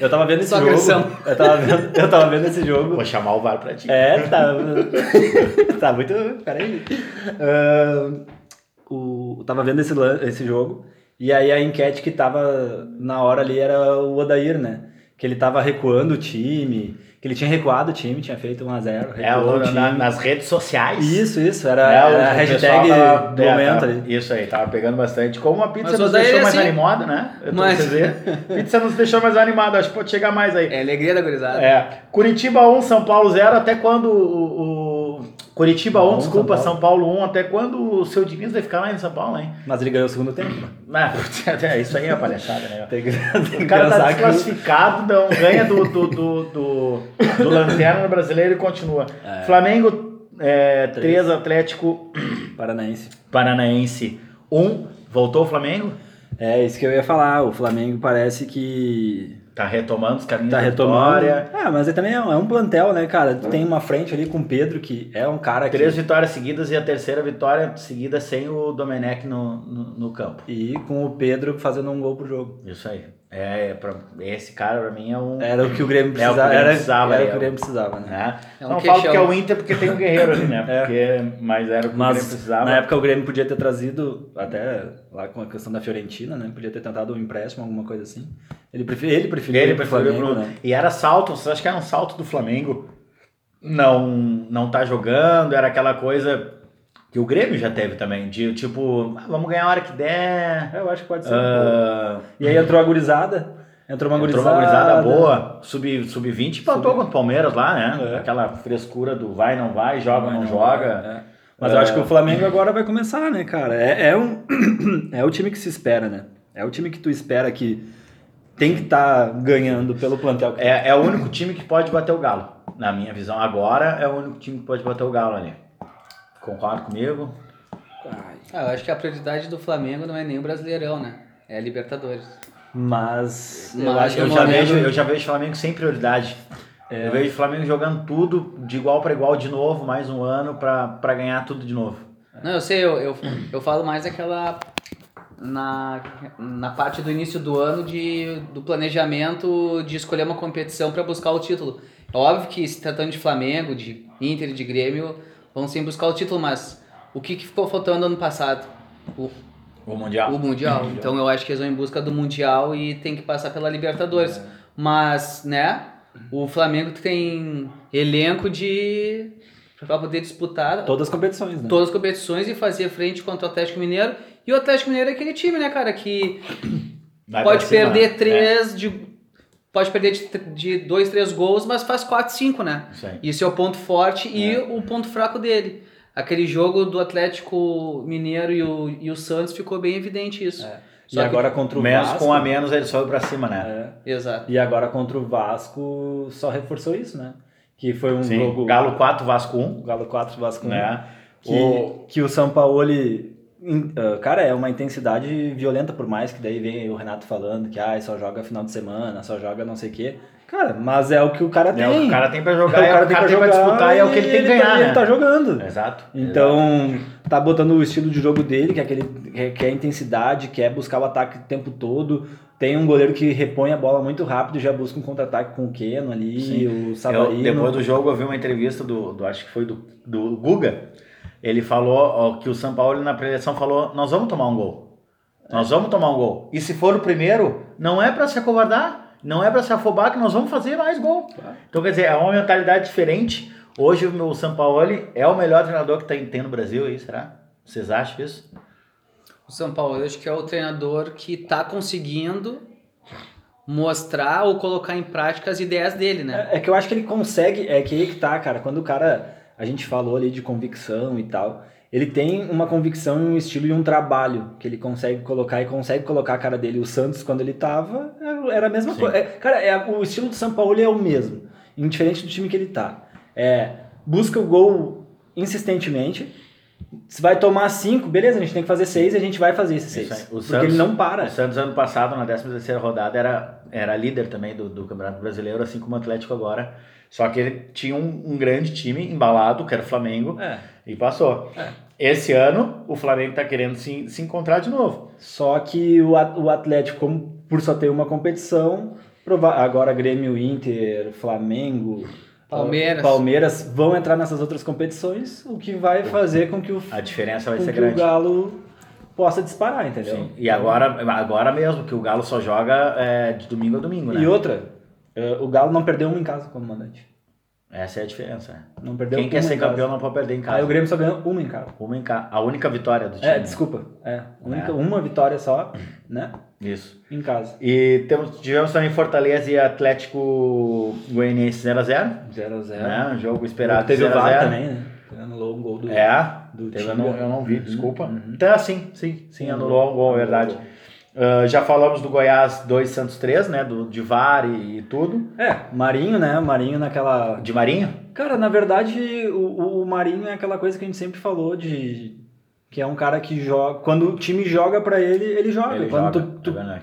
S3: Eu tava vendo esse Só jogo. Eu tava vendo, eu tava vendo esse jogo.
S1: Vou chamar o VAR pra ti.
S3: É, tá. tá muito. Peraí. Uh, o, eu tava vendo esse, esse jogo. E aí a enquete que tava na hora ali era o Odair, né? Que ele estava recuando o time, que ele tinha recuado o time, tinha feito 1x0.
S1: É, o, na, nas redes sociais.
S3: Isso, isso, era, é, era a hashtag tava, do é, momento
S1: tava,
S3: ali.
S1: Isso aí, tava pegando bastante. Como a pizza nos deixou mais assim, animada, né? Mas... pizza nos deixou mais animada, acho que pode chegar mais aí.
S2: É alegria da gurizada.
S1: É. Curitiba 1, São Paulo 0, até quando o, o Curitiba 1, um, desculpa, São Paulo. São Paulo 1. Até quando o seu Diniz vai ficar lá em São Paulo, hein?
S3: Mas ele ganhou o segundo tempo.
S1: Né? É, isso aí é palhaçada, né? tem, tem o cara tá desclassificado, não, ganha do, do, do, do, do Lanterna no Brasileiro e continua. É. Flamengo é, 3, Atlético
S3: Paranaense.
S1: Paranaense 1. Voltou o Flamengo?
S3: É, isso que eu ia falar. O Flamengo parece que
S1: Tá retomando os caminhos
S3: tá da retomando. vitória. Ah, mas é também é um, é um plantel, né, cara? Tu tem uma frente ali com o Pedro, que é um cara
S1: que... Três vitórias seguidas e a terceira vitória seguida sem o Domenech no, no, no campo.
S3: E com o Pedro fazendo um gol pro jogo.
S1: Isso aí. É, pra, esse cara pra mim é um.
S3: Era o que o Grêmio precisava. É o que o Grêmio precisava, era, era o que o Grêmio precisava,
S1: né? É. É um não falo que é o Inter porque tem um guerreiro ali, né? Porque, é. Mas era o que mas, o Grêmio precisava.
S3: Na época o Grêmio podia ter trazido, até lá com a questão da Fiorentina, né? Podia ter tentado um empréstimo, alguma coisa assim. Ele preferiu, ele preferiu,
S1: ele preferiu Flamengo, né? E era salto, acho que era um salto do Flamengo. Não, não tá jogando, era aquela coisa que o Grêmio já teve também, de tipo, ah, vamos ganhar a hora que der.
S3: Eu acho que pode ser. Uh... E aí entrou a gurizada. Entrou uma gurizada. Entrou uma
S1: gurizada boa. Sub-20 sub empatou com o Palmeiras lá, né? É. Aquela frescura do vai, não vai, joga, vai, não, não, joga. É.
S3: Mas eu acho que o Flamengo agora vai começar, né, cara? É, é, um, é o time que se espera, né? É o time que tu espera que tem que estar tá ganhando pelo plantel.
S1: é, é o único time que pode bater o Galo. Na minha visão, agora é o único time que pode bater o Galo ali. Concorda comigo?
S2: Ah, eu acho que a prioridade do Flamengo não é nem o Brasileirão, né? É a Libertadores.
S3: Mas,
S1: eu, acho, eu, já vejo, eu já vejo o Flamengo sem prioridade. É. Eu vejo o Flamengo jogando tudo de igual para igual de novo, mais um ano para ganhar tudo de novo.
S2: Não, eu sei, eu, eu, eu falo mais aquela. Na, na parte do início do ano de, do planejamento de escolher uma competição para buscar o título. É óbvio que se tratando de Flamengo, de Inter e de Grêmio, vão sim buscar o título, mas o que, que ficou faltando ano passado?
S1: O, o Mundial.
S2: O mundial. Então eu acho que eles vão em busca do Mundial e tem que passar pela Libertadores. É. Mas, né, o Flamengo tem elenco de. para poder disputar.
S3: Todas as competições, né?
S2: Todas as competições e fazer frente contra o Atlético Mineiro. E o Atlético Mineiro é aquele time, né, cara, que Vai pode perder cima, três é. de. Pode perder de, de dois, três gols, mas faz quatro, cinco, né? Isso, Isso é o ponto forte é. e o ponto fraco dele. Aquele jogo do Atlético Mineiro e o, e o Santos ficou bem evidente isso. É.
S3: e agora contra o
S1: menos
S3: Vasco.
S1: com a menos ele sobe pra cima, né?
S2: É. Exato.
S3: E agora contra o Vasco só reforçou isso, né? Que foi um
S1: Sim.
S3: jogo.
S1: Galo 4, Vasco 1.
S3: Galo 4, Vasco 1. É. Que, o... que o São Paulo Uh, cara, é uma intensidade violenta, por mais que daí vem o Renato falando que ah, só joga final de semana, só joga não sei o quê. Cara, mas é o que o cara tem. É
S1: o que o cara tem pra jogar, é, o cara, tem, pra, jogar, pra disputar e é o que ele, tem que ganhar. Tá,
S3: né? Ele tá jogando.
S1: Exato.
S3: Então, exato. tá botando o estilo de jogo dele, que é aquele que é intensidade, que é buscar o ataque o tempo todo. Tem um goleiro que repõe a bola muito rápido, já busca um contra-ataque com o Keno ali, Sim. o Savarino.
S1: Eu, depois do jogo eu vi uma entrevista do, do acho que foi do, do Guga, ele falou ó, que o São Paulo na preleção falou: nós vamos tomar um gol. Nós vamos tomar um gol. E se for o primeiro, não é para se acovardar, não é para se afobar que nós vamos fazer mais gol. Então, quer dizer, é uma mentalidade diferente. Hoje o meu São Paulo é o melhor treinador que tem, tem no Brasil aí, será? Vocês acham isso?
S2: O São Paulo, eu acho que é o treinador que está conseguindo mostrar ou colocar em prática as ideias dele, né?
S3: É, é, que eu acho que ele consegue, é que aí que tá, cara, quando o cara a gente falou ali de convicção e tal. Ele tem uma convicção um estilo e um trabalho que ele consegue colocar e consegue colocar a cara dele. O Santos, quando ele tava, era a mesma coisa. É, cara, é, o estilo do São Paulo é o mesmo, indiferente do time que ele tá. É, busca o gol insistentemente. Se vai tomar cinco, beleza, a gente tem que fazer seis e a gente vai fazer esses seis. porque Santos, ele não para.
S1: O Santos, ano passado, na 13 terceira rodada, era, era líder também do, do Campeonato Brasileiro, assim como o Atlético agora só que ele tinha um, um grande time embalado, que era o Flamengo, é. e passou. É. Esse ano, o Flamengo está querendo se, se encontrar de novo.
S3: Só que o, o Atlético, como, por só ter uma competição, agora Grêmio, Inter, Flamengo,
S2: Palmeiras.
S3: Palmeiras vão entrar nessas outras competições, o que vai fazer com que o,
S1: a diferença vai ser grande.
S3: o Galo possa disparar, entendeu? Sim.
S1: E agora, agora mesmo, que o Galo só joga é, de domingo a domingo, né?
S3: E outra, Uh, o Galo não perdeu uma em casa como mandante.
S1: Essa é a diferença.
S3: Não perdeu
S1: Quem quer ser campeão não pode perder em casa.
S3: Aí o Grêmio só ganhou uma em casa.
S1: Uma em casa. A única vitória do é, time.
S3: É, desculpa. É, única, é. uma vitória só, né?
S1: Isso.
S3: Em casa.
S1: E temos, tivemos também Fortaleza e Atlético Goianiense 0x0.
S3: 0x0.
S1: Né? Um jogo esperado.
S3: Teve o VAR também, né? Anulou um gol do.
S1: É, do teve, time. Eu não, eu não vi, uhum, desculpa. Uhum. Então, sim, sim, sim, anulou um gol, é verdade. Uh, já falamos do Goiás 2 Santos 3, né? Do, de VAR e, e, tudo.
S3: É, Marinho, né? Marinho naquela.
S1: De Marinho?
S3: Cara, na verdade, o, o Marinho é aquela coisa que a gente sempre falou de. Que é um cara que joga. Quando o time joga para ele, ele joga.
S1: Ele
S3: Quando
S1: joga,
S3: tu,
S1: tu, é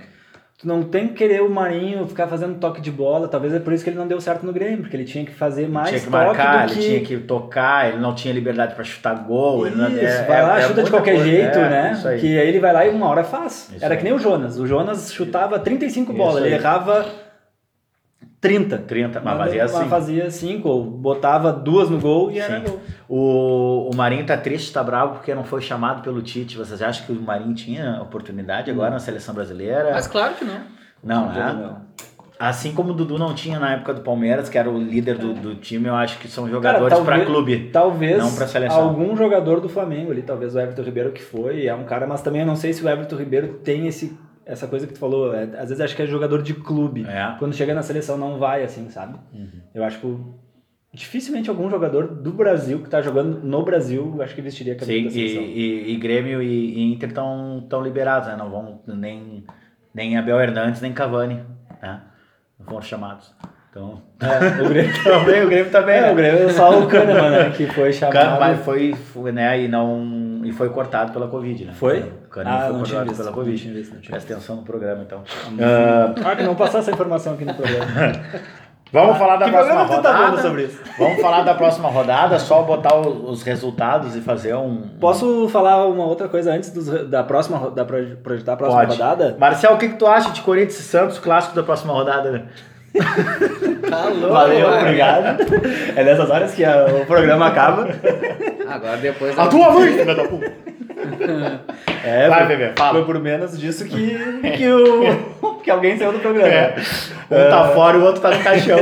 S3: tu não tem que querer o Marinho ficar fazendo toque de bola. Talvez é por isso que ele não deu certo no Grêmio, porque ele tinha que fazer mais
S1: tinha que
S3: toque
S1: marcar,
S3: do
S1: que... ele tinha que tocar, ele não tinha liberdade para chutar gol.
S3: Isso,
S1: ele não...
S3: é, vai lá, é, chuta é de qualquer coisa. jeito, é, né? Aí. Que aí ele vai lá e uma hora faz. Isso Era aí. que nem o Jonas. O Jonas chutava 35 bolas, ele errava 30.
S1: 30, mas fazia assim. Mas
S3: fazia 5, ou botava duas no gol e Sim. era gol.
S1: O, o Marinho tá triste, tá bravo porque não foi chamado pelo Tite. Vocês acham que o Marinho tinha oportunidade agora na seleção brasileira?
S2: Mas claro que não.
S1: Não, né? Não. Assim como o Dudu não tinha na época do Palmeiras, que era o líder do, do time, eu acho que são jogadores para clube.
S3: Talvez
S1: não para seleção.
S3: algum jogador do Flamengo ali, talvez o Everton Ribeiro que foi, é um cara, mas também eu não sei se o Everton Ribeiro tem esse essa coisa que tu falou, é, às vezes acho que é jogador de clube.
S1: É.
S3: Quando chega na seleção não vai assim, sabe? Uhum. Eu acho que dificilmente algum jogador do Brasil que está jogando no Brasil, acho que vestiria a camisa
S1: Sim,
S3: da seleção.
S1: E, e, e Grêmio e, e Inter estão tão liberados, né? Não vão nem nem Abel Hernandes, nem Cavani, né? Não foram chamados. Então,
S3: é, o Grêmio
S1: também, o Grêmio também. É,
S3: né? o Grêmio é só o Kahneman, né, que foi chamado.
S1: Mas foi, foi, né, e não e foi cortado pela Covid, né?
S3: Foi?
S1: O Kahneman ah, foi cortado
S3: visto,
S1: pela Covid.
S3: Não tinha visto, não tinha
S1: Presta atenção no programa, então.
S3: Uh, ah, que não passar essa informação aqui no programa.
S1: Vamos ah, falar da próxima tá rodada.
S3: Tá sobre isso?
S1: Vamos falar da próxima rodada, só botar os resultados e fazer um.
S3: Posso falar uma outra coisa antes dos, da próxima da projetar a próxima
S1: Pode.
S3: rodada?
S1: Marcel, o que, que tu acha de Corinthians e Santos, clássico da próxima rodada?
S2: Tá louco.
S3: Valeu, obrigado. É nessas horas que a, o programa acaba.
S2: Agora depois.
S1: A tua mãe, filha da puta!
S3: É, Vai, foi, bebê, fala. foi por menos disso que, que, o, que alguém saiu do programa. É.
S1: Um tá fora e o outro tá no caixão.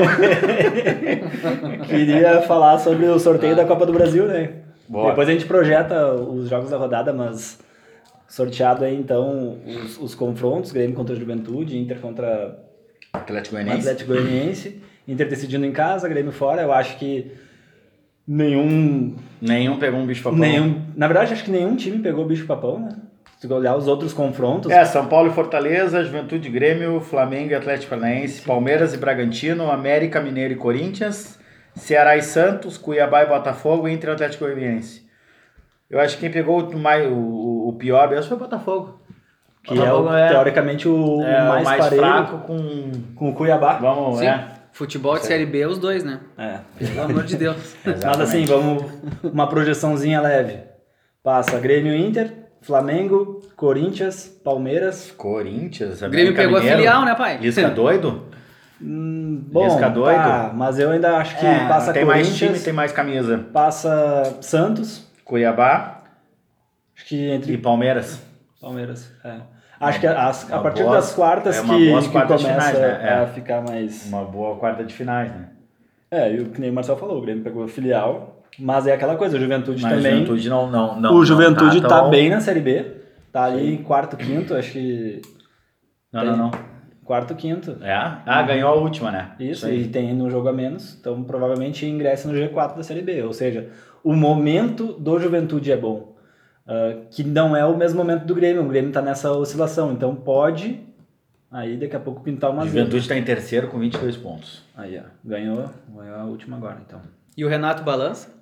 S3: Queria falar sobre o sorteio ah. da Copa do Brasil, né? Boa. Depois a gente projeta os jogos da rodada, mas sorteado aí então os, os confrontos, Grêmio contra a Juventude, Inter contra
S1: Atlético Goianiense.
S3: Atlético Goianiense. Inter decidindo em casa, Grêmio fora. Eu acho que nenhum.
S1: Nenhum pegou um bicho papão.
S3: Nenhum, na verdade, acho que nenhum time pegou bicho papão, né? Se olhar os outros confrontos.
S1: É, São Paulo e Fortaleza, Juventude Grêmio, Flamengo e Atlético Paranaense, Palmeiras e Bragantino, América, Mineiro e Corinthians, Ceará e Santos, Cuiabá e Botafogo, Inter e Atlético Goianiense. Eu acho que quem pegou o, o o pior mesmo foi o Botafogo.
S3: Que Botafogo é, o, teoricamente o
S1: é,
S3: mais,
S1: mais
S3: parelho
S1: fraco com,
S3: com o Cuiabá.
S1: Vamos,
S2: Sim.
S1: é.
S2: Futebol de Série B, os dois, né?
S3: É.
S2: Pelo amor de Deus.
S3: Mas assim, vamos uma projeçãozinha leve. Passa Grêmio Inter, Flamengo, Corinthians, Palmeiras.
S1: Corinthians,
S2: O Grêmio pegou a filial, né, pai?
S1: Lisca doido?
S3: Hum, bom,
S1: Lisca doido?
S3: tá, mas eu ainda acho que
S1: É,
S3: passa
S1: tem
S3: Corinthians,
S1: mais time, tem mais camisa.
S3: passa Santos,
S1: Cuiabá
S3: acho que entre
S1: e Palmeiras.
S3: Palmeiras. É. Acho que as- a partir
S1: boa-
S3: das quartas
S1: é
S3: que, que começa
S1: finais, né? É.
S3: a ficar mais.
S1: Uma boa quarta de finais, né?
S3: É, e o que nem o Marcel falou, o Grêmio pegou a filial, mas é aquela coisa, o Juventude
S1: Mas
S3: também.
S1: o Juventude não, não, não.
S3: o Juventude
S1: não
S3: tá,
S1: tão-
S3: bem na Série B, tá ali em quarto, quinto, acho que.
S1: Não, não, não.
S3: Quarto, quinto.
S1: É? Ah, ganhou a última, né?
S3: Isso,
S1: aí.
S3: e tem no jogo a menos, então provavelmente ingressa no G4 da Série B. Ou seja, o momento do Juventude é bom. Ah, que não é o mesmo momento do Grêmio. O Grêmio tá nessa oscilação, então pode aí daqui a pouco pintar uma.
S1: Juventude está em terceiro com 22 pontos.
S3: Aí, ó, ganhou, ganhou a última agora, então.
S2: E o Renato balança?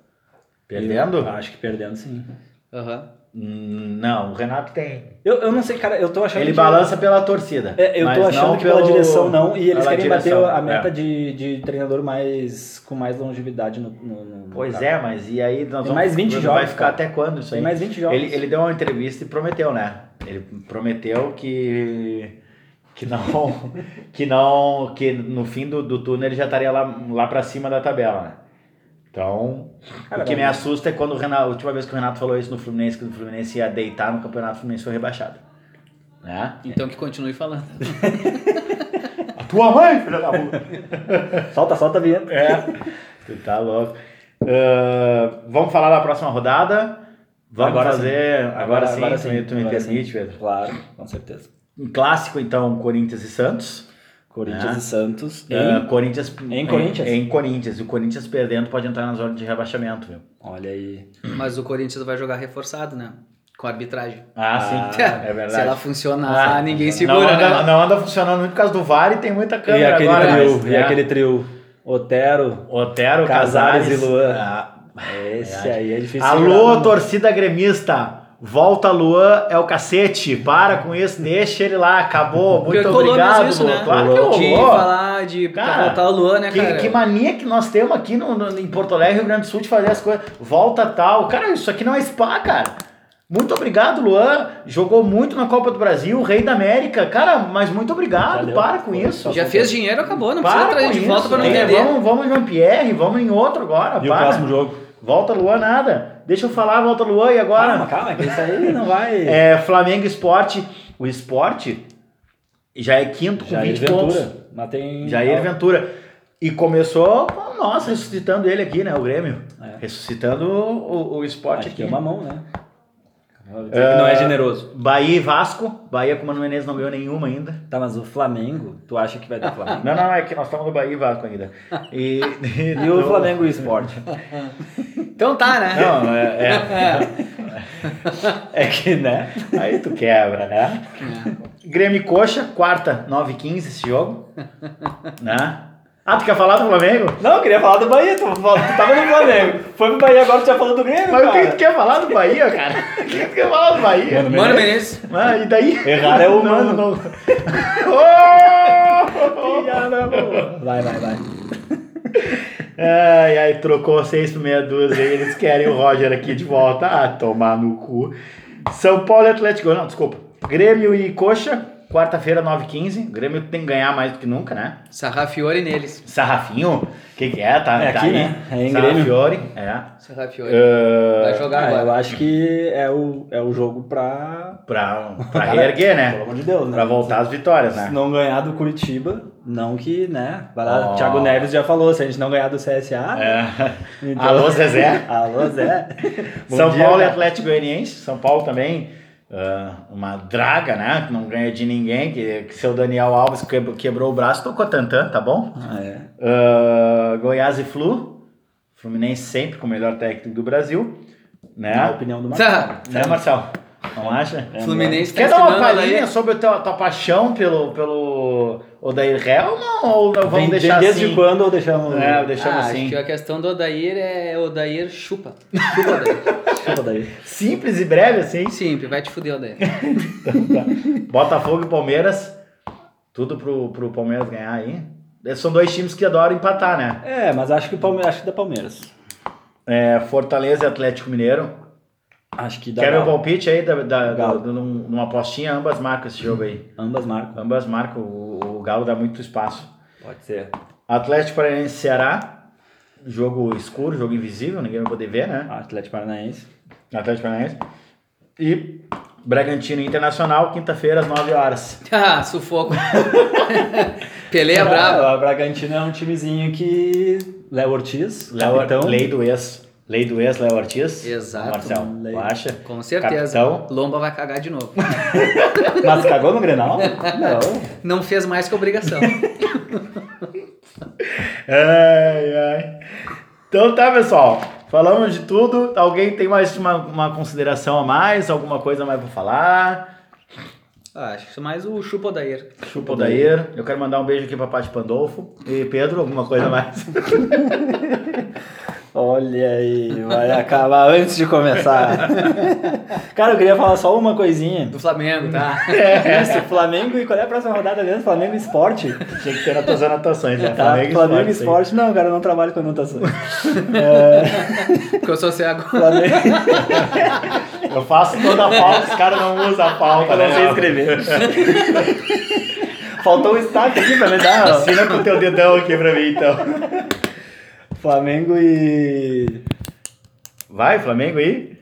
S1: Perdendo?
S3: Eu acho que perdendo sim.
S2: Aham.
S1: Hum, Não, o Renato tem.
S3: Eu, eu não sei, cara, eu tô achando
S1: Ele
S3: que...
S1: balança pela torcida.
S3: É, eu tô achando que pela
S1: pelo-
S3: direção não, e eles querem
S1: direção,
S3: bater a meta
S1: é.
S3: de, de treinador mais com mais longevidade no, no, no
S1: Pois
S3: cargo.
S1: é, mas e aí nós
S3: Tem
S1: vamos,
S3: mais 20
S1: vai
S3: jogos,
S1: ficar
S3: cara.
S1: até quando isso
S3: Tem
S1: aí?
S3: mais 20 jogos.
S1: Ele, ele deu uma entrevista e prometeu, né? Ele prometeu que que não que não que no fim do, do túnel ele já estaria lá lá para cima da tabela, né? Então,
S3: Cara,
S1: o que me
S3: mas-
S1: assusta é quando o Renato, a última vez que o Renato falou isso no Fluminense, que o Fluminense ia deitar no campeonato, o Fluminense foi rebaixado. Né?
S2: Então que continue falando.
S1: A tua mãe, filha da puta.
S3: Solta, solta a vinheta.
S1: É, tu tá louco. Ah, vamos falar da próxima rodada. Vamos
S3: Agora
S1: fazer.
S3: sim.
S1: Agora,
S3: Agora-
S1: sim,
S3: agora
S1: tu,
S3: sim,
S1: me- tu me
S3: agora
S1: permite,
S3: sim.
S1: Pedro.
S3: Claro, com certeza.
S1: Um clássico, então, Corinthians e Santos.
S3: Corinthians
S1: É.
S3: e Santos.
S1: Ah,
S3: Em...
S1: Corinthians,
S3: em Corinthians?
S1: Em, Corinthians. E o Corinthians perdendo pode entrar na zona de rebaixamento, viu?
S3: Olha aí.
S2: Mas o Corinthians vai jogar reforçado, né? Com a arbitragem.
S1: Ah,
S3: Ah,
S1: sim. É verdade.
S2: Se ela funcionar,
S1: Ah,
S2: ninguém
S1: não
S2: segura,
S1: anda,
S2: né?
S1: Não anda funcionando muito por causa do VAR e tem muita
S3: E
S1: câmera
S3: aquele
S1: agora.
S3: trio,
S1: mas,
S3: e
S1: é.
S3: aquele trio. Otero,
S1: Otero,
S3: Casares
S1: Casares
S3: e Luan.
S1: Ah,
S3: esse
S1: verdade.
S3: aí é difícil.
S1: Alô,
S3: não.
S1: torcida gremista! Volta Luan é o cacete. Para com isso, deixa ele lá. Acabou. Muito
S2: Porque
S1: obrigado,
S2: isso,
S1: Luan.
S2: né?
S1: Claro que
S2: De falar de
S1: Cara,
S2: voltar o Luan, né,
S1: que,
S2: cara?
S1: que mania que nós temos aqui no, no- em Porto Alegre, Rio Grande do Sul, de fazer as coisas. Volta tal. Cara, isso aqui não é spa, cara. Muito obrigado, Luan. Jogou muito na Copa do Brasil, Rei da América. Cara, mas muito obrigado.
S3: Valeu.
S1: Para com isso.
S2: Já fez dinheiro, acabou. Não precisa
S1: Para
S2: trazer
S1: com
S2: de volta pra não entender.
S1: Vamos, vamos em Jean-Pierre, vamos em outro agora.
S3: E o
S1: para.
S3: próximo jogo?
S1: Volta Luan, nada. Deixa eu falar, volta Luan. E agora?
S3: Calma, calma, que isso aí não vai.
S1: É, Flamengo Esporte. O Esporte já é quinto com
S3: Jair
S1: 20 pontos.
S3: Ventura. Mas tem.
S1: Jair Ventura. E começou, com nós, ressuscitando ele aqui, né? O Grêmio.
S3: É.
S1: Ressuscitando o, o, o esporte
S3: Acho
S1: aqui.
S3: que é uma mão, né? Não é generoso.
S1: Bahia e Vasco. Bahia com o Mano Menezes não ganhou nenhuma ainda.
S3: Tá, mas o Flamengo, tu acha que vai dar Flamengo?
S1: Não, não, é que nós estamos no Bahia e Vasco ainda. E,
S3: E o Flamengo e o Sport?
S2: Então tá, né?
S1: Não, é, é,
S3: É que, né?
S1: Aí tu quebra, né? Grêmio e Coxa, quarta, 9h15 esse jogo. Né? Ah, tu quer falar do Flamengo?
S3: Não, eu queria falar do Bahia, tu, tu tava no Flamengo. Foi pro Bahia agora, tu já falou do Grêmio,
S1: Mas o que tu quer falar do Bahia, cara? O que tu quer falar do Bahia?
S3: Mano,
S2: Mano Menezes.
S1: Ah, e daí?
S3: Errar é o
S1: Não,
S3: mano.
S1: não. Oh!
S3: Piada boa. Vai, vai, vai.
S1: Ai, ai, trocou seis por meia dúzia e eles querem o Roger aqui de volta. Ah, tomar no cu. São Paulo e Atlético. Não, desculpa. Grêmio e Coxa, quarta-feira, 9h15. O Grêmio tem que ganhar mais do que nunca, né?
S2: Sarrafiore neles.
S1: Sarrafinho, o que, que é? Tá,
S3: É
S1: tá
S3: aqui,
S1: aí.
S3: né? É em
S1: Sarrafiore, é.
S2: Sarrafiore.
S1: Uh,
S2: Vai jogar
S3: Ah, eu
S2: agora.
S3: acho que é o, é o jogo pra.
S1: pra, pra reerguer,
S3: Pelo
S1: né?
S3: amor de Deus, né?
S1: Pra voltar às vitórias,
S3: Se
S1: né?
S3: não ganhar do Curitiba, não que, né? Vai lá,
S1: Ó.
S3: Thiago Neves já falou, se a gente não ganhar do CSA.
S1: É.
S3: então-
S1: Alô, Zezé.
S3: Alô, Zé.
S1: São
S3: dia,
S1: Paulo e. Atlético Goianiense. São Paulo também, ah, uma draga, né? Que não ganha de ninguém. Que, que seu Daniel Alves quebrou, quebrou o braço, tocou tantã, tá bom?
S3: Ah, é.
S1: Ah, Goiás e Flu. Fluminense sempre com o melhor técnico do Brasil.
S3: Na
S1: Né?
S3: opinião do
S2: Tá.
S3: Marcelo.
S1: Né, Marcelo? Não acha?
S3: É,
S2: Fluminense tá
S1: Quer dar uma palhinha
S2: aí.
S1: sobre a tua, tua paixão pelo, pelo Odair ou não? Ou não vamos
S3: Vem
S1: deixar
S3: desde
S1: assim?
S3: quando ou deixamos...
S1: É, deixamos
S2: ah,
S1: assim.
S2: acho que a questão do Odair é Odair chupa. Chupa, Odair.
S3: Chupa daí.
S1: Simples e breve assim.
S2: Simples, vai te fuder, Odair.
S1: Botafogo e Palmeiras. Tudo pro, pro Palmeiras ganhar aí. São dois times que adoram empatar, né?
S3: É, mas acho que o Palmeiras, acho que dá Palmeiras.
S1: É, Fortaleza e Atlético Mineiro.
S3: Acho que dá
S1: Quer meu
S3: Galo.
S1: palpite aí da, da, da- num- numa apostinha? Ambas marcam esse jogo aí.
S3: Ambas marcam.
S1: Ambas marcam. Galo dá muito espaço.
S3: Pode ser.
S1: Atlético Paranaense e Ceará. Jogo escuro, jogo invisível, ninguém vai poder ver, né?
S3: Atlético Paranaense.
S1: Atlético Paranaense. E Bragantino Internacional, quinta-feira às 9 horas.
S2: Ah, sufoco. Pelé é bravo.
S3: O Bragantino é um timezinho que... Léo Ortiz,
S1: Léo,
S3: capitão.
S1: Lei do ex. Lei do ex, Léo Ortiz.
S2: Exato.
S1: Marcel, acha?
S2: Com certeza.
S1: Capitão.
S2: Lomba vai cagar de novo.
S3: Mas cagou no Grenal? Não.
S2: Não fez mais que obrigação.
S1: Ai, ai. Então tá, pessoal. Falamos de tudo. Alguém tem mais uma, uma consideração a mais? Alguma coisa mais pra falar?
S2: Ah, acho que mais o chupa Odair.
S1: Chupa o Dair. Eu quero mandar um beijo aqui pra Paty Pandolfo. E Pedro, alguma coisa a mais?
S3: Olha aí, vai acabar antes de começar. Cara, eu queria falar só uma coisinha.
S2: Do Flamengo, tá?
S3: Isso, Flamengo e qual é a próxima rodada mesmo? Flamengo Esporte.
S1: Tinha que ter tuas anotações, né?
S3: Tá, Flamengo,
S1: sim.
S3: Esporte. Não, cara, eu não trabalho com anotações. É,
S2: Porque eu sou cego.
S3: Flamengo.
S1: Eu faço toda a pauta, os caras não usam a pauta,
S3: Eu não
S1: né?
S3: sei escrever. Faltou um destaque aqui pra me dar.
S1: Assina com o teu dedão aqui pra mim, então.
S3: Flamengo e.
S1: Vai, Flamengo aí?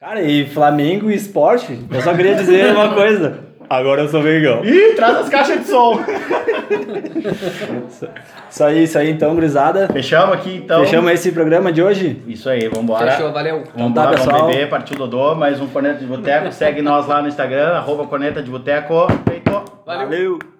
S3: Cara, e Flamengo e Esporte, eu só queria dizer uma coisa. Agora eu sou Mengão.
S1: Ih, traz as caixas de som.
S3: Isso aí, isso aí então, gurizada.
S1: Fechamos aqui, então.
S3: Fechamos esse programa de hoje.
S1: Isso aí, vambora.
S2: Fechou, valeu.
S1: Vamos
S3: tá,
S1: lá,
S3: pessoal.
S1: vamos beber, partiu Dodô, mais um Corneta de Boteco. Segue nós lá no Instagram, arroba Corneta de Boteco. Feito.
S2: Valeu.
S3: Valeu.